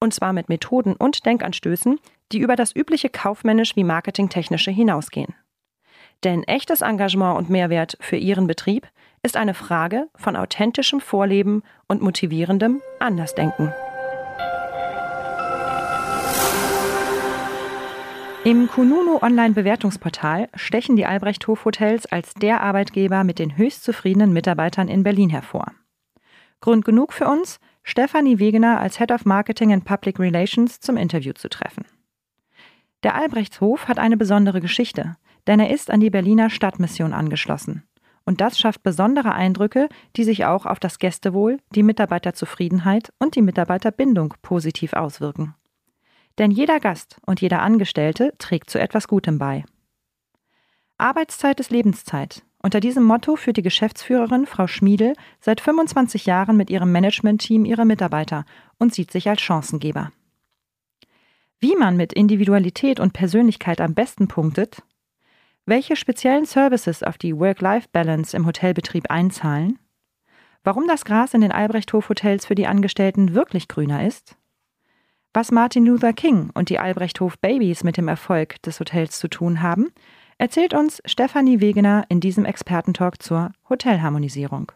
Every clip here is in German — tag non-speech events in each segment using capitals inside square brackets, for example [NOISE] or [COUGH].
Und zwar mit Methoden und Denkanstößen, die über das übliche kaufmännisch wie marketingtechnische hinausgehen. Denn echtes Engagement und Mehrwert für Ihren Betrieb ist eine Frage von authentischem Vorleben und motivierendem Andersdenken. Im Kununu Online-Bewertungsportal stechen die Albrechthof Hotels als der Arbeitgeber mit den höchst zufriedenen Mitarbeitern in Berlin hervor. Grund genug für uns, Stefanie Wegener als Head of Marketing and Public Relations zum Interview zu treffen. Der Albrechtshof hat eine besondere Geschichte, denn er ist an die Berliner Stadtmission angeschlossen. Und das schafft besondere Eindrücke, die sich auch auf das Gästewohl, die Mitarbeiterzufriedenheit und die Mitarbeiterbindung positiv auswirken. Denn jeder Gast und jeder Angestellte trägt zu etwas Gutem bei. Arbeitszeit ist Lebenszeit. Unter diesem Motto führt die Geschäftsführerin Frau Schmiedel seit 25 Jahren mit ihrem Managementteam ihre Mitarbeiter und sieht sich als Chancengeber. Wie man mit Individualität und Persönlichkeit am besten punktet, welche speziellen Services auf die Work-Life-Balance im Hotelbetrieb einzahlen? Warum das Gras in den Albrechthof-Hotels für die Angestellten wirklich grüner ist? Was Martin Luther King und die Albrechthof Babies mit dem Erfolg des Hotels zu tun haben, erzählt uns Stefanie Wegener in diesem Expertentalk zur Hotelharmonisierung.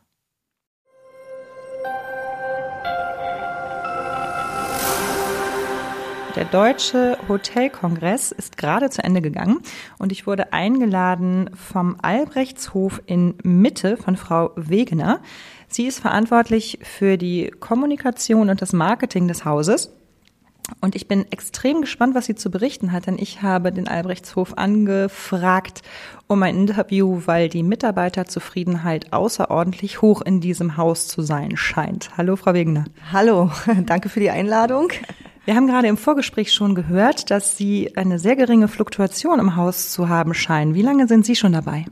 Der Deutsche Hotelkongress ist gerade zu Ende gegangen und ich wurde eingeladen vom Albrechtshof in Mitte von Frau Wegener. Sie ist verantwortlich für die Kommunikation und das Marketing des Hauses. Und ich bin extrem gespannt, was sie zu berichten hat, denn ich habe den Albrechtshof angefragt um ein Interview, weil die Mitarbeiterzufriedenheit außerordentlich hoch in diesem Haus zu sein scheint. Hallo, Frau Wegener. Hallo, [LAUGHS] danke für die Einladung. Wir haben gerade im Vorgespräch schon gehört, dass Sie eine sehr geringe Fluktuation im Haus zu haben scheinen. Wie lange sind Sie schon dabei?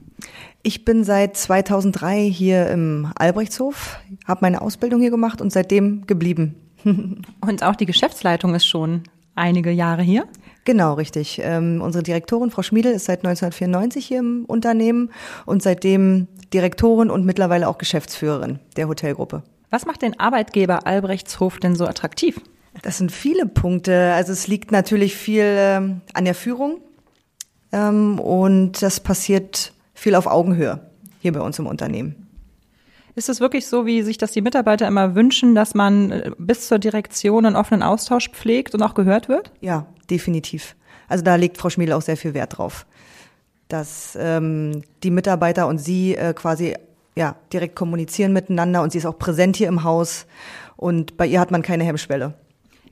Ich bin seit 2003 hier im Albrechtshof, habe meine Ausbildung hier gemacht und seitdem geblieben. [LAUGHS] und auch die Geschäftsleitung ist schon einige Jahre hier? Genau, richtig. Ähm, unsere Direktorin, Frau Schmiedel, ist seit 1994 hier im Unternehmen und seitdem Direktorin und mittlerweile auch Geschäftsführerin der Hotelgruppe. Was macht den Arbeitgeber Albrechtshof denn so attraktiv? Das sind viele Punkte. Also es liegt natürlich viel ähm, an der Führung ähm, und das passiert viel auf Augenhöhe hier bei uns im Unternehmen. Ist es wirklich so, wie sich das die Mitarbeiter immer wünschen, dass man äh, bis zur Direktion einen offenen Austausch pflegt und auch gehört wird? Ja, definitiv. Also da legt Frau Schmiedel auch sehr viel Wert drauf, dass ähm, die Mitarbeiter und sie äh, quasi ja direkt kommunizieren miteinander und sie ist auch präsent hier im Haus und bei ihr hat man keine Hemmschwelle.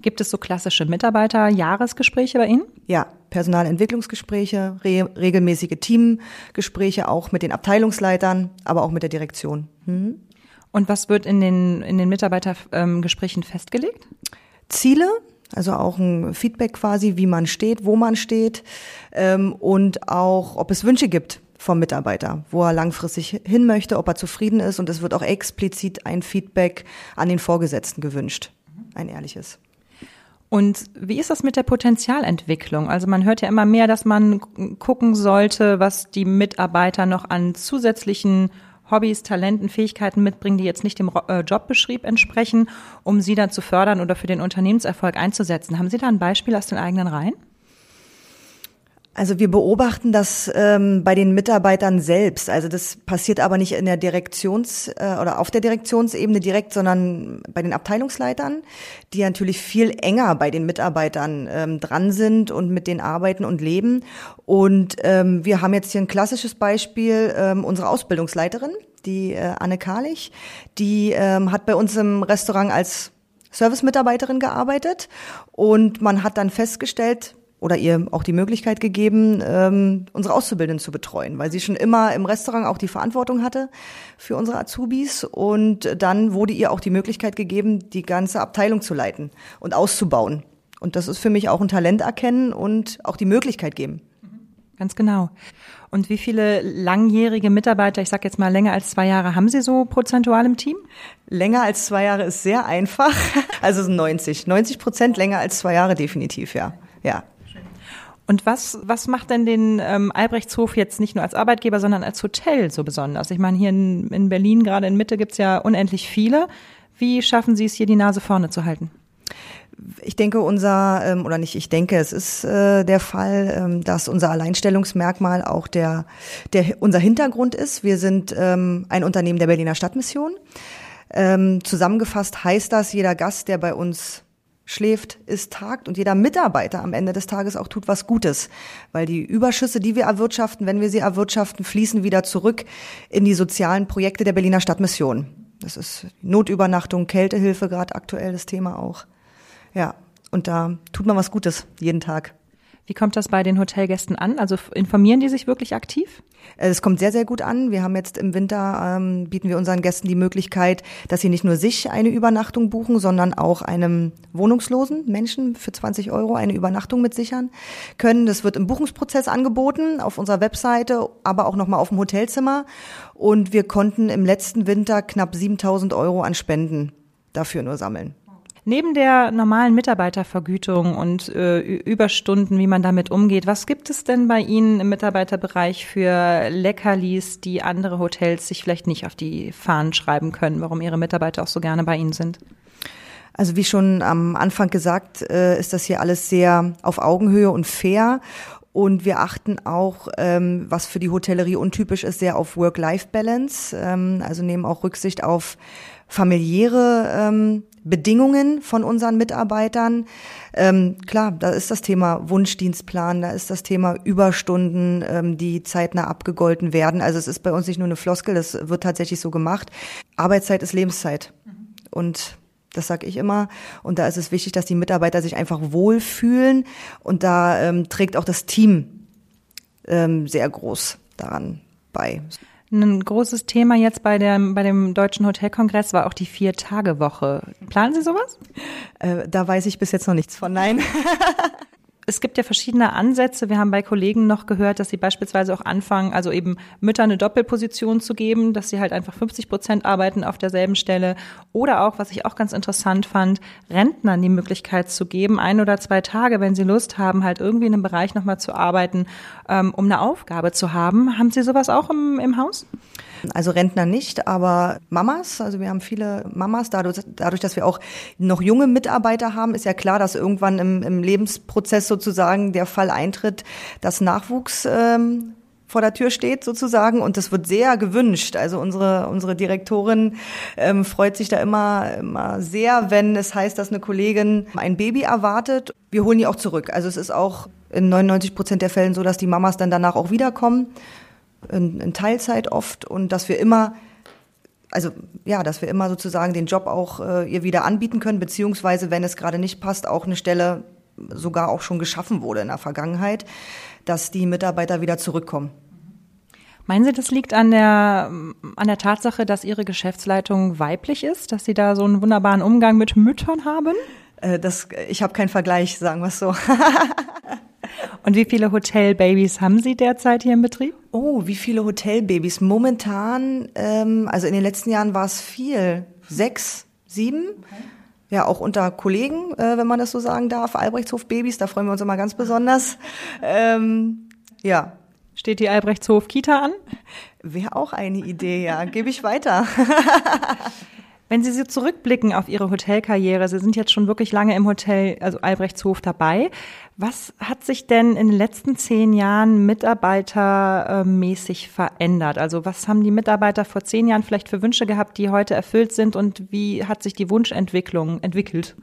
Gibt es so klassische Mitarbeiter-Jahresgespräche bei Ihnen? Ja, Personalentwicklungsgespräche, re regelmäßige Teamgespräche auch mit den Abteilungsleitern, aber auch mit der Direktion. Mhm. Und was wird in den, in den Mitarbeitergesprächen festgelegt? Ziele, also auch ein Feedback quasi, wie man steht, wo man steht ähm, und auch, ob es Wünsche gibt vom Mitarbeiter, wo er langfristig hin möchte, ob er zufrieden ist und es wird auch explizit ein Feedback an den Vorgesetzten gewünscht, ein ehrliches. Und wie ist das mit der Potenzialentwicklung? Also man hört ja immer mehr, dass man gucken sollte, was die Mitarbeiter noch an zusätzlichen Hobbys, Talenten, Fähigkeiten mitbringen, die jetzt nicht dem äh, Jobbeschrieb entsprechen, um sie dann zu fördern oder für den Unternehmenserfolg einzusetzen. Haben Sie da ein Beispiel aus den eigenen Reihen? Also wir beobachten das ähm, bei den Mitarbeitern selbst. Also das passiert aber nicht in der Direktions- äh, oder auf der Direktionsebene direkt, sondern bei den Abteilungsleitern, die natürlich viel enger bei den Mitarbeitern ähm, dran sind und mit denen arbeiten und leben. Und ähm, wir haben jetzt hier ein klassisches Beispiel, ähm, unsere Ausbildungsleiterin, die äh, Anne Karlich, die ähm, hat bei uns im Restaurant als Service-Mitarbeiterin gearbeitet und man hat dann festgestellt, oder ihr auch die Möglichkeit gegeben, ähm, unsere Auszubildenden zu betreuen, weil sie schon immer im Restaurant auch die Verantwortung hatte für unsere Azubis und dann wurde ihr auch die Möglichkeit gegeben, die ganze Abteilung zu leiten und auszubauen. Und das ist für mich auch ein Talent erkennen und auch die Möglichkeit geben. Ganz genau. Und wie viele langjährige Mitarbeiter, ich sage jetzt mal länger als zwei Jahre, haben Sie so prozentual im Team? Länger als zwei Jahre ist sehr einfach. [LAUGHS] Also 90. 90 Prozent länger als zwei Jahre definitiv, ja. Ja. Und was, was macht denn den ähm, Albrechtshof jetzt nicht nur als Arbeitgeber, sondern als Hotel so besonders? Ich meine, hier in, in Berlin, gerade in Mitte, gibt's ja unendlich viele. Wie schaffen Sie es hier, die Nase vorne zu halten? Ich denke, unser, ähm, oder nicht, ich denke, es ist äh, der Fall, ähm, dass unser Alleinstellungsmerkmal auch der, der, unser Hintergrund ist. Wir sind ähm, ein Unternehmen der Berliner Stadtmission. Ähm, zusammengefasst heißt das, jeder Gast, der bei uns schläft, ist tagt und jeder Mitarbeiter am Ende des Tages auch tut was Gutes, weil die Überschüsse, die wir erwirtschaften, wenn wir sie erwirtschaften, fließen wieder zurück in die sozialen Projekte der Berliner Stadtmission. Das ist Notübernachtung, Kältehilfe, gerade aktuell das Thema auch. Ja, und da tut man was Gutes jeden Tag. Wie kommt das bei den Hotelgästen an? Also informieren die sich wirklich aktiv? Äh, es kommt sehr, sehr gut an. Wir haben jetzt im Winter, ähm, bieten wir unseren Gästen die Möglichkeit, dass sie nicht nur sich eine Übernachtung buchen, sondern auch einem wohnungslosen Menschen für 20 Euro eine Übernachtung mit sichern können. Das wird im Buchungsprozess angeboten, auf unserer Webseite, aber auch nochmal auf dem Hotelzimmer. Und wir konnten im letzten Winter knapp 7000 Euro an Spenden dafür nur sammeln. Neben der normalen Mitarbeitervergütung und äh, Überstunden, wie man damit umgeht, was gibt es denn bei Ihnen im Mitarbeiterbereich für Leckerlis, die andere Hotels sich vielleicht nicht auf die Fahnen schreiben können, warum Ihre Mitarbeiter auch so gerne bei Ihnen sind? Also wie schon am Anfang gesagt, äh, ist das hier alles sehr auf Augenhöhe und fair. Und wir achten auch, ähm, was für die Hotellerie untypisch ist, sehr auf Work-Life-Balance. Ähm, also nehmen auch Rücksicht auf familiäre ähm, Bedingungen von unseren Mitarbeitern. Ähm, klar, da ist das Thema Wunschdienstplan, da ist das Thema Überstunden, ähm, die zeitnah abgegolten werden. Also es ist bei uns nicht nur eine Floskel, das wird tatsächlich so gemacht. Arbeitszeit ist Lebenszeit. Mhm. Und das sage ich immer. Und da ist es wichtig, dass die Mitarbeiter sich einfach wohlfühlen. Und da ähm, trägt auch das Team ähm, sehr groß daran bei. Ein großes Thema jetzt bei, der, bei dem Deutschen Hotelkongress war auch die Vier-Tage-Woche. Planen Sie sowas? Äh, da weiß ich bis jetzt noch nichts von, nein. [LAUGHS] es gibt ja verschiedene Ansätze. Wir haben bei Kollegen noch gehört, dass sie beispielsweise auch anfangen, also eben Mütter eine Doppelposition zu geben, dass sie halt einfach 50 Prozent arbeiten auf derselben Stelle. Oder auch, was ich auch ganz interessant fand, Rentnern die Möglichkeit zu geben, ein oder zwei Tage, wenn sie Lust haben, halt irgendwie in einem Bereich nochmal zu arbeiten, ähm, um eine Aufgabe zu haben. Haben Sie sowas auch im, im Haus? Also Rentner nicht, aber Mamas, also wir haben viele Mamas, dadurch, dadurch, dass wir auch noch junge Mitarbeiter haben, ist ja klar, dass irgendwann im, im Lebensprozess sozusagen der Fall eintritt, dass Nachwuchs ähm, vor der Tür steht sozusagen und das wird sehr gewünscht. Also unsere unsere Direktorin ähm, freut sich da immer immer sehr, wenn es heißt, dass eine Kollegin ein Baby erwartet. Wir holen die auch zurück. Also es ist auch in 99 Prozent der Fällen so, dass die Mamas dann danach auch wiederkommen in, in Teilzeit oft und dass wir immer also ja, dass wir immer sozusagen den Job auch äh, ihr wieder anbieten können, beziehungsweise wenn es gerade nicht passt, auch eine Stelle sogar auch schon geschaffen wurde in der Vergangenheit, dass die Mitarbeiter wieder zurückkommen. Meinen Sie, das liegt an der, an der Tatsache, dass Ihre Geschäftsleitung weiblich ist, dass Sie da so einen wunderbaren Umgang mit Müttern haben? Äh, das, ich habe keinen Vergleich, sagen wir es so. [LAUGHS] Und wie viele Hotelbabys haben Sie derzeit hier im Betrieb? Oh, wie viele Hotelbabys? Momentan, ähm, also in den letzten Jahren war es viel. Sechs, sieben. Okay. ja auch unter Kollegen, äh, wenn man das so sagen darf, Albrechtshof Babys, da freuen wir uns immer ganz besonders. Ähm, ja. Steht die Albrechtshof Kita an? Wäre auch eine Idee, ja. Gebe ich weiter. [LAUGHS] Wenn Sie so zurückblicken auf Ihre Hotelkarriere, Sie sind jetzt schon wirklich lange im Hotel, also Albrechtshof dabei. Was hat sich denn in den letzten zehn Jahren mitarbeitermäßig verändert? Also was haben die Mitarbeiter vor zehn Jahren vielleicht für Wünsche gehabt, die heute erfüllt sind und wie hat sich die Wunschentwicklung entwickelt?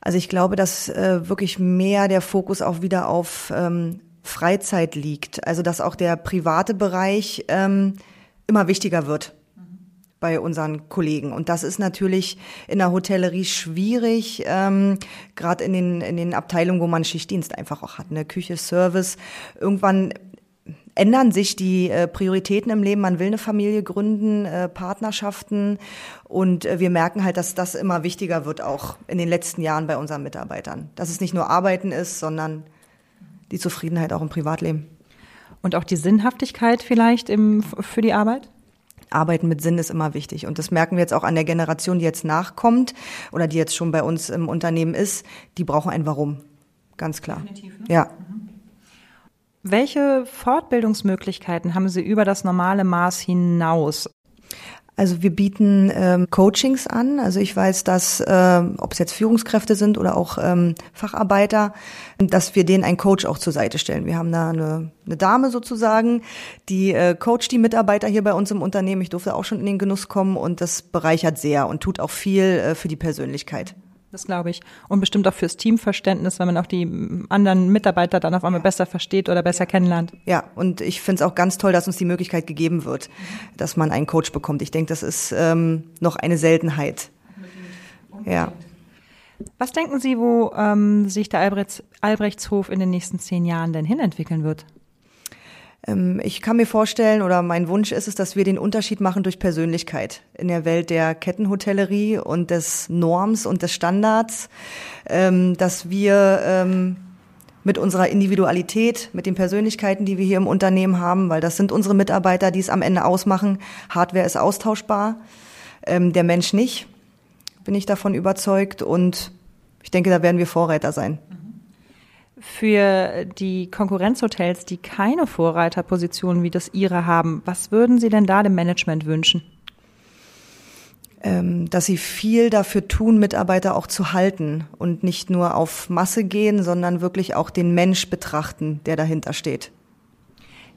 Also ich glaube, dass äh, wirklich mehr der Fokus auch wieder auf ähm, Freizeit liegt. Also dass auch der private Bereich ähm, immer wichtiger wird bei unseren Kollegen. Und das ist natürlich in der Hotellerie schwierig, ähm, gerade in den, in den Abteilungen, wo man Schichtdienst einfach auch hat, eine Küche, Service. Irgendwann ändern sich die äh, Prioritäten im Leben. Man will eine Familie gründen, äh, Partnerschaften und äh, wir merken halt, dass das immer wichtiger wird, auch in den letzten Jahren bei unseren Mitarbeitern. Dass es nicht nur Arbeiten ist, sondern die Zufriedenheit auch im Privatleben. Und auch die Sinnhaftigkeit vielleicht im, für die Arbeit? Arbeiten mit Sinn ist immer wichtig. Und das merken wir jetzt auch an der Generation, die jetzt nachkommt oder die jetzt schon bei uns im Unternehmen ist. Die brauchen ein Warum. Ganz klar. Definitiv, ne? Ja. Mhm. Welche Fortbildungsmöglichkeiten haben Sie über das normale Maß hinaus? Also wir bieten ähm, Coachings an. Also ich weiß, dass, ähm, ob es jetzt Führungskräfte sind oder auch ähm, Facharbeiter, dass wir denen einen Coach auch zur Seite stellen. Wir haben da eine, eine Dame sozusagen, die äh, coacht die Mitarbeiter hier bei uns im Unternehmen. Ich durfte auch schon in den Genuss kommen und das bereichert sehr und tut auch viel äh, für die Persönlichkeit. Das glaube ich. Und bestimmt auch fürs Teamverständnis, wenn man auch die anderen Mitarbeiter dann auf einmal ja. besser versteht oder besser kennenlernt. Ja, und ich finde es auch ganz toll, dass uns die Möglichkeit gegeben wird, dass man einen Coach bekommt. Ich denke, das ist ähm, noch eine Seltenheit. Ja. Was denken Sie, wo ähm, sich der Albrechts, Albrechtshof in den nächsten zehn Jahren denn hinentwickeln wird? Ähm, ich kann mir vorstellen oder mein Wunsch ist es, dass wir den Unterschied machen durch Persönlichkeit in der Welt der Kettenhotellerie und des Norms und des Standards, ähm, dass wir ähm, mit unserer Individualität, mit den Persönlichkeiten, die wir hier im Unternehmen haben, weil das sind unsere Mitarbeiter, die es am Ende ausmachen. Hardware ist austauschbar, der Mensch nicht, bin ich davon überzeugt. Und ich denke, da werden wir Vorreiter sein für die Konkurrenzhotels, die keine Vorreiterposition wie das Ihre haben, was würden Sie denn da dem Management wünschen? Ähm, dass sie viel dafür tun, Mitarbeiter auch zu halten und nicht nur auf Masse gehen, sondern wirklich auch den Mensch betrachten, der dahinter steht.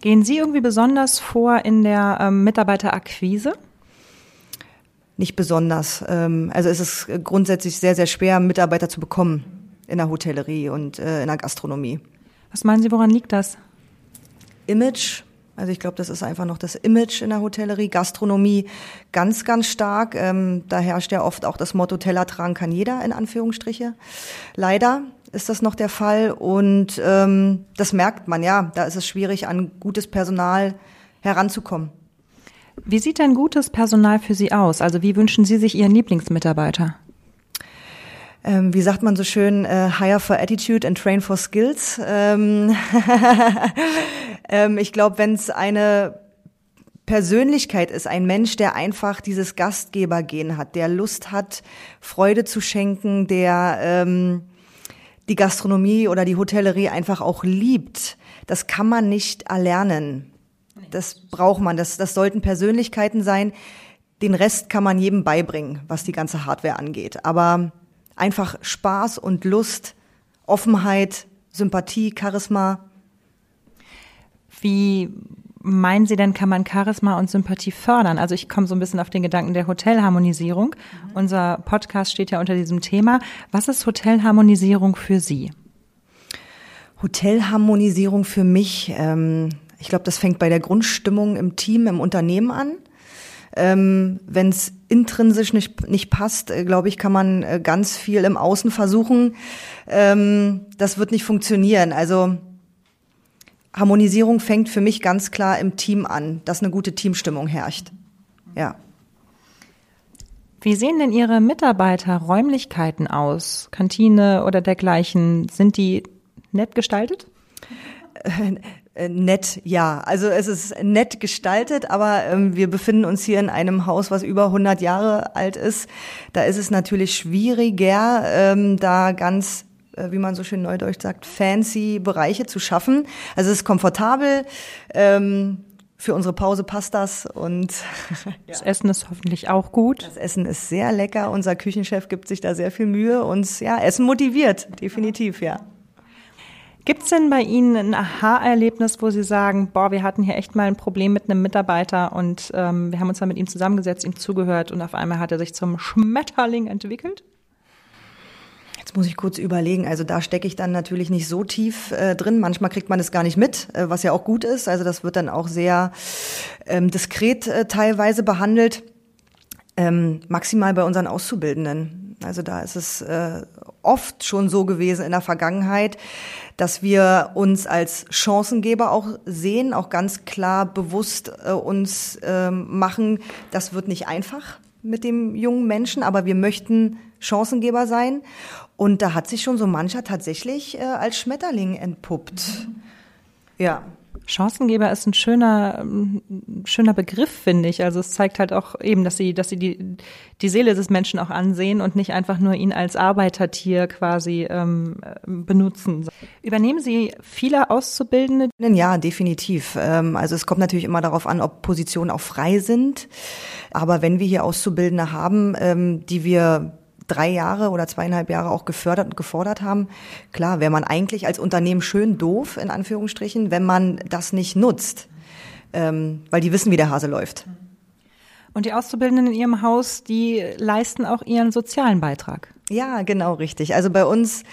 Gehen Sie irgendwie besonders vor in der ähm, Mitarbeiterakquise? Nicht besonders. Ähm, also es ist grundsätzlich sehr, sehr schwer, Mitarbeiter zu bekommen in der Hotellerie und äh, in der Gastronomie. Was meinen Sie, woran liegt das? Image. Also ich glaube, das ist einfach noch das Image in der Hotellerie, Gastronomie ganz, ganz stark. Ähm, da herrscht ja oft auch das Motto Teller tragen kann jeder in Anführungsstriche. Leider ist das noch der Fall und ähm, das merkt man ja. Da ist es schwierig, an gutes Personal heranzukommen. Wie sieht denn gutes Personal für Sie aus? Also wie wünschen Sie sich Ihren Lieblingsmitarbeiter? Ähm, wie sagt man so schön, äh, hire for attitude and train for skills. Ähm, [LAUGHS] ähm, ich glaube, wenn es eine Persönlichkeit ist, ein Mensch, der einfach dieses Gastgebergehen hat, der Lust hat, Freude zu schenken, der ähm, die Gastronomie oder die Hotellerie einfach auch liebt. Das kann man nicht erlernen. Das braucht man. Das, das sollten Persönlichkeiten sein. Den Rest kann man jedem beibringen, was die ganze Hardware angeht. Aber einfach Spaß und Lust, Offenheit, Sympathie, Charisma. Wie meinen Sie denn, kann man Charisma und Sympathie fördern? Also ich komme so ein bisschen auf den Gedanken der Hotelharmonisierung. Mhm. Unser Podcast steht ja unter diesem Thema. Was ist Hotelharmonisierung für Sie? Hotelharmonisierung für mich, ähm, ich glaube, das fängt bei der Grundstimmung im Team, im Unternehmen an. Ähm, Wenn es intrinsisch nicht, nicht passt, äh, glaube ich, kann man äh, ganz viel im Außen versuchen. Ähm, das wird nicht funktionieren. Also Harmonisierung fängt für mich ganz klar im Team an, dass eine gute Teamstimmung herrscht. Ja. Wie sehen denn Ihre Mitarbeiterräumlichkeiten aus? Kantine oder dergleichen? Sind die nett gestaltet? [LAUGHS] Äh, nett, ja. Also es ist nett gestaltet, aber ähm, wir befinden uns hier in einem Haus, was über 100 Jahre alt ist. Da ist es natürlich schwieriger, ähm, da ganz äh, wie man so schön neudeutsch sagt, fancy Bereiche zu schaffen. Also es ist komfortabel. Ähm, für unsere Pause passt das und [LAUGHS] das Essen ist hoffentlich auch gut. Das Essen ist sehr lecker. Unser Küchenchef gibt sich da sehr viel Mühe. und ja, Essen motiviert, definitiv, ja. Gibt es denn bei Ihnen ein Aha-Erlebnis, wo Sie sagen, boah, wir hatten hier echt mal ein Problem mit einem Mitarbeiter und ähm, wir haben uns dann mit ihm zusammengesetzt, ihm zugehört und auf einmal hat er sich zum Schmetterling entwickelt? Jetzt muss ich kurz überlegen. Also da stecke ich dann natürlich nicht so tief äh, drin. Manchmal kriegt man es gar nicht mit, äh, was ja auch gut ist. Also das wird dann auch sehr ähm, diskret äh, teilweise behandelt. Ähm, maximal bei unseren Auszubildenden. Also da ist es äh, oft schon so gewesen in der Vergangenheit, dass wir uns als Chancengeber auch sehen, auch ganz klar bewusst äh, uns äh, machen, das wird nicht einfach mit dem jungen Menschen, aber wir möchten Chancengeber sein. Und da hat sich schon so mancher tatsächlich äh, als Schmetterling entpuppt. Ja. Chancengeber ist ein schöner, ähm, schöner Begriff, finde ich. Also es zeigt halt auch eben, dass sie, dass sie die, die Seele des Menschen auch ansehen und nicht einfach nur ihn als Arbeitertier quasi ähm, benutzen. Übernehmen Sie viele Auszubildende? Ja, definitiv. Ähm, also es kommt natürlich immer darauf an, ob Positionen auch frei sind. Aber wenn wir hier Auszubildende haben, ähm, die wir drei Jahre oder zweieinhalb Jahre auch gefördert und gefordert haben. Klar, wäre man eigentlich als Unternehmen schön doof, in Anführungsstrichen, wenn man das nicht nutzt, ähm, weil die wissen, wie der Hase läuft. Und die Auszubildenden in Ihrem Haus, die leisten auch ihren sozialen Beitrag. Ja, genau richtig. Also bei uns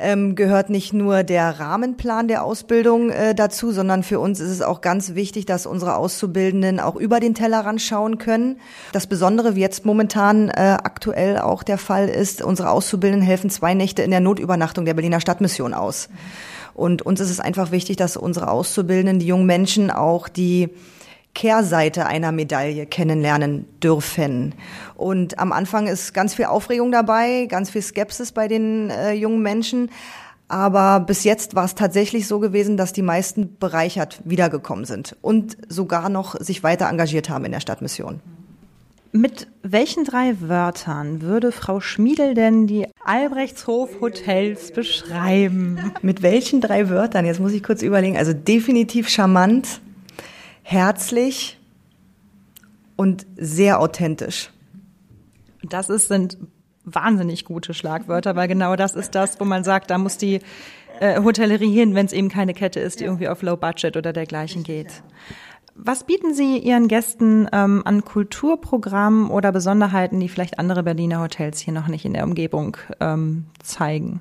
ähm, gehört nicht nur der Rahmenplan der Ausbildung äh, dazu, sondern für uns ist es auch ganz wichtig, dass unsere Auszubildenden auch über den Tellerrand schauen können. Das Besondere, wie jetzt momentan äh, aktuell auch der Fall ist, unsere Auszubildenden helfen zwei Nächte in der Notübernachtung der Berliner Stadtmission aus. Und uns ist es einfach wichtig, dass unsere Auszubildenden, die jungen Menschen auch die Kehrseite einer Medaille kennenlernen dürfen. Und am Anfang ist ganz viel Aufregung dabei, ganz viel Skepsis bei den äh, jungen Menschen. Aber bis jetzt war es tatsächlich so gewesen, dass die meisten bereichert wiedergekommen sind und sogar noch sich weiter engagiert haben in der Stadtmission. Mit welchen drei Wörtern würde Frau Schmiedel denn die Albrechtshof Hotels beschreiben? Mit welchen drei Wörtern? Jetzt muss ich kurz überlegen. Also definitiv charmant, herzlich und sehr authentisch. Das ist, sind wahnsinnig gute Schlagwörter, weil genau das ist das, wo man sagt, da muss die äh, Hotellerie hin, wenn es eben keine Kette ist, die irgendwie auf Low Budget oder dergleichen geht. Was bieten Sie Ihren Gästen ähm, an Kulturprogrammen oder Besonderheiten, die vielleicht andere Berliner Hotels hier noch nicht in der Umgebung ähm, zeigen?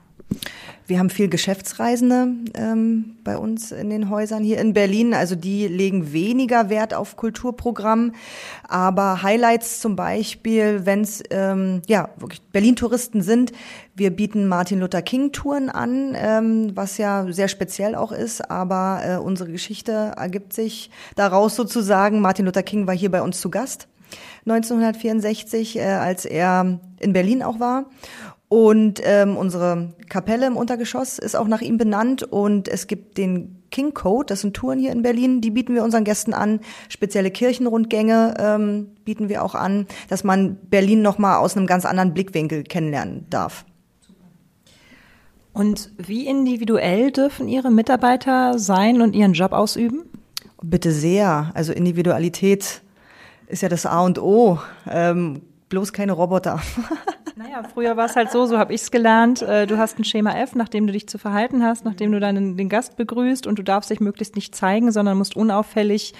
Wir haben viel Geschäftsreisende ähm, bei uns in den Häusern hier in Berlin. Also die legen weniger Wert auf Kulturprogramm. Aber Highlights zum Beispiel, wenn es ähm, ja wirklich Berlin-Touristen sind, wir bieten Martin Luther King-Touren an, ähm, was ja sehr speziell auch ist. Aber äh, unsere Geschichte ergibt sich daraus sozusagen. Martin Luther King war hier bei uns zu Gast. 1964, äh, als er in Berlin auch war. Und ähm, unsere Kapelle im Untergeschoss ist auch nach ihm benannt und es gibt den King Code, das sind Touren hier in Berlin, die bieten wir unseren Gästen an. Spezielle Kirchenrundgänge ähm, bieten wir auch an, dass man Berlin nochmal aus einem ganz anderen Blickwinkel kennenlernen darf. Und wie individuell dürfen Ihre Mitarbeiter sein und ihren Job ausüben? Bitte sehr. Also Individualität ist ja das A und O. Ähm, bloß keine Roboter. [LAUGHS] Naja, früher war es halt so, so habe ich es gelernt. Äh, du hast ein Schema F, nachdem du dich zu verhalten hast, nachdem du deinen den Gast begrüßt und du darfst dich möglichst nicht zeigen, sondern musst unauffällig,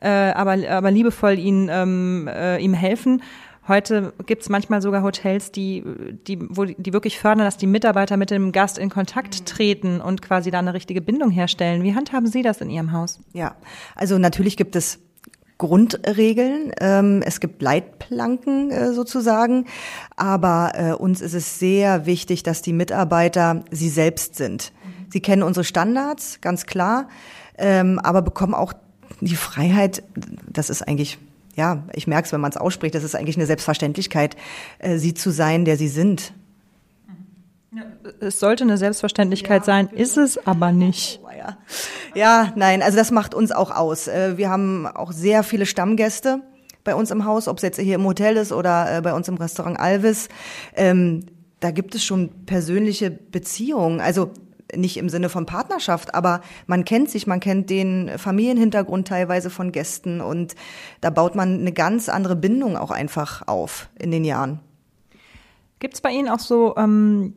äh, aber, aber liebevoll ihn, ähm, äh, ihm helfen. Heute gibt es manchmal sogar Hotels, die, die, wo die wirklich fördern, dass die Mitarbeiter mit dem Gast in Kontakt treten und quasi da eine richtige Bindung herstellen. Wie handhaben Sie das in Ihrem Haus? Ja, also natürlich gibt es Grundregeln. Ähm, es gibt Leitplanken äh, sozusagen, aber äh, uns ist es sehr wichtig, dass die Mitarbeiter sie selbst sind. Sie kennen unsere Standards, ganz klar, ähm, aber bekommen auch die Freiheit, das ist eigentlich, ja, ich merke es, wenn man es ausspricht, das ist eigentlich eine Selbstverständlichkeit, äh, sie zu sein, der sie sind. Es sollte eine Selbstverständlichkeit ja, sein, ist es aber nicht. [LAUGHS] Oh, ja. nein, also das macht uns auch aus. Äh, wir haben auch sehr viele Stammgäste bei uns im Haus, ob es jetzt hier im Hotel ist oder äh, bei uns im Restaurant Alvis. Ähm, da gibt es schon persönliche Beziehungen. Also nicht im Sinne von Partnerschaft, aber man kennt sich, man kennt den Familienhintergrund teilweise von Gästen und da baut man eine ganz andere Bindung auch einfach auf in den Jahren. Gibt es bei Ihnen auch so ähm,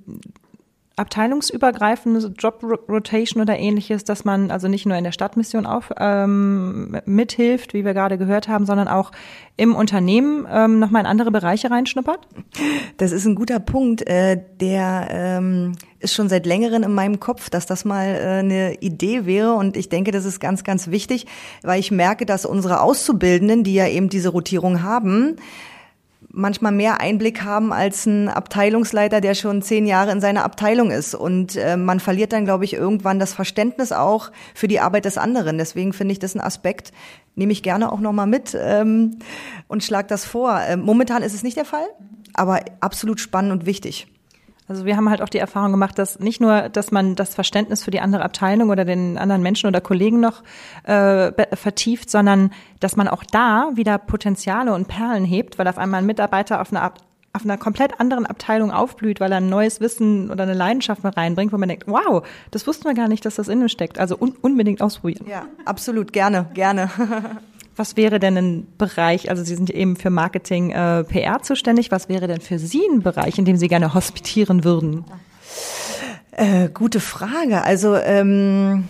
abteilungsübergreifende Job Rotation oder ähnliches, dass man also nicht nur in der Stadtmission auf, ähm, mithilft, wie wir gerade gehört haben, sondern auch im Unternehmen ähm, nochmal in andere Bereiche reinschnuppert? Das ist ein guter Punkt. Äh, der ähm, ist schon seit längerem in meinem Kopf, dass das mal äh, eine Idee wäre. Und ich denke, das ist ganz, ganz wichtig, weil ich merke, dass unsere Auszubildenden, die ja eben diese Rotierung haben, manchmal mehr Einblick haben als ein Abteilungsleiter, der schon zehn Jahre in seiner Abteilung ist. Und äh, man verliert dann, glaube ich, irgendwann das Verständnis auch für die Arbeit des anderen. Deswegen finde ich das ein Aspekt, nehme ich gerne auch nochmal mit ähm, und schlag das vor. Äh, momentan ist es nicht der Fall, aber absolut spannend und wichtig. Also wir haben halt auch die Erfahrung gemacht, dass nicht nur, dass man das Verständnis für die andere Abteilung oder den anderen Menschen oder Kollegen noch äh, vertieft, sondern dass man auch da wieder Potenziale und Perlen hebt, weil auf einmal ein Mitarbeiter auf einer auf einer komplett anderen Abteilung aufblüht, weil er ein neues Wissen oder eine Leidenschaft mit reinbringt, wo man denkt, wow, das wussten wir gar nicht, dass das in steckt. Also un unbedingt ausprobieren. Ja, absolut, gerne, gerne. [LAUGHS] Was wäre denn ein Bereich, also Sie sind eben für Marketing, äh, PR zuständig, was wäre denn für Sie ein Bereich, in dem Sie gerne hospitieren würden? Äh, gute Frage. Also ähm,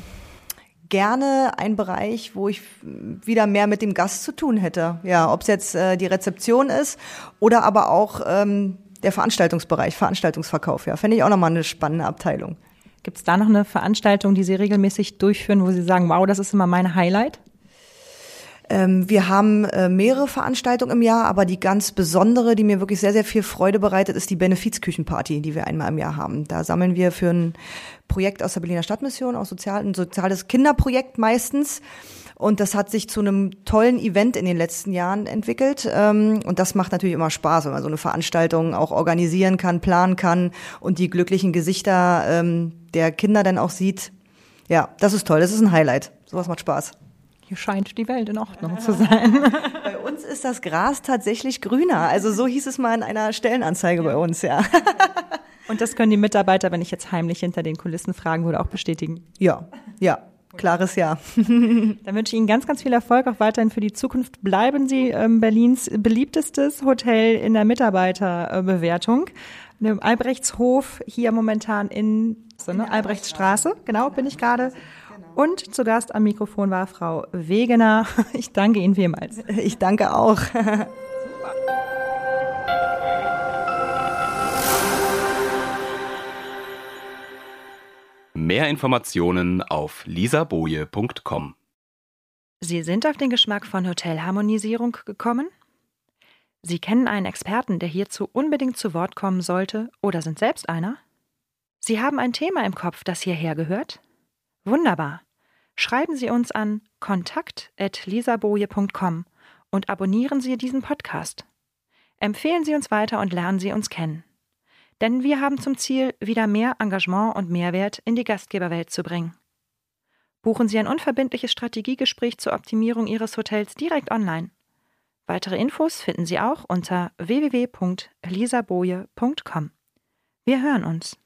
gerne ein Bereich, wo ich wieder mehr mit dem Gast zu tun hätte. Ja, ob es jetzt äh, die Rezeption ist oder aber auch ähm, der Veranstaltungsbereich, Veranstaltungsverkauf. Ja, fände ich auch nochmal eine spannende Abteilung. Gibt es da noch eine Veranstaltung, die Sie regelmäßig durchführen, wo Sie sagen, wow, das ist immer mein Highlight? Ähm, wir haben äh, mehrere Veranstaltungen im Jahr, aber die ganz besondere, die mir wirklich sehr, sehr viel Freude bereitet, ist die Benefizküchenparty, die wir einmal im Jahr haben. Da sammeln wir für ein Projekt aus der Berliner Stadtmission, aus sozial, ein soziales Kinderprojekt meistens. Und das hat sich zu einem tollen Event in den letzten Jahren entwickelt. Ähm, und das macht natürlich immer Spaß, wenn man so eine Veranstaltung auch organisieren kann, planen kann und die glücklichen Gesichter ähm, der Kinder dann auch sieht. Ja, das ist toll. Das ist ein Highlight. Sowas macht Spaß hier scheint die Welt in Ordnung zu sein. [LAUGHS] Bei uns ist das Gras tatsächlich grüner. Also so hieß es mal in einer Stellenanzeige bei uns, ja. [LAUGHS] Und das können die Mitarbeiter, wenn ich jetzt heimlich hinter den Kulissen fragen würde, auch bestätigen. Ja, ja. Klares Ja. [LAUGHS] Dann wünsche ich Ihnen ganz, ganz viel Erfolg auch weiterhin für die Zukunft. Bleiben Sie ähm, Berlins beliebtestes Hotel in der Mitarbeiterbewertung. Im Albrechtshof hier momentan in, so, ne? Albrechtsstraße, genau, bin ich gerade. Und zu Gast am Mikrofon war Frau Wegener. [LAUGHS] Ich danke Ihnen vielmals. Ich danke auch. Mehr Informationen auf lisaboje.com. Sie sind auf den Geschmack von Hotelharmonisierung gekommen? Sie kennen einen Experten, der hierzu unbedingt zu Wort kommen sollte, oder sind selbst einer? Sie haben ein Thema im Kopf, das hierher gehört? Wunderbar. Schreiben Sie uns an kontakt.lisaboje.com und abonnieren Sie diesen Podcast. Empfehlen Sie uns weiter und lernen Sie uns kennen. Denn wir haben zum Ziel, wieder mehr Engagement und Mehrwert in die Gastgeberwelt zu bringen. Buchen Sie ein unverbindliches Strategiegespräch zur Optimierung Ihres Hotels direkt online. Weitere Infos finden Sie auch unter www.lisaboje.com. Wir hören uns.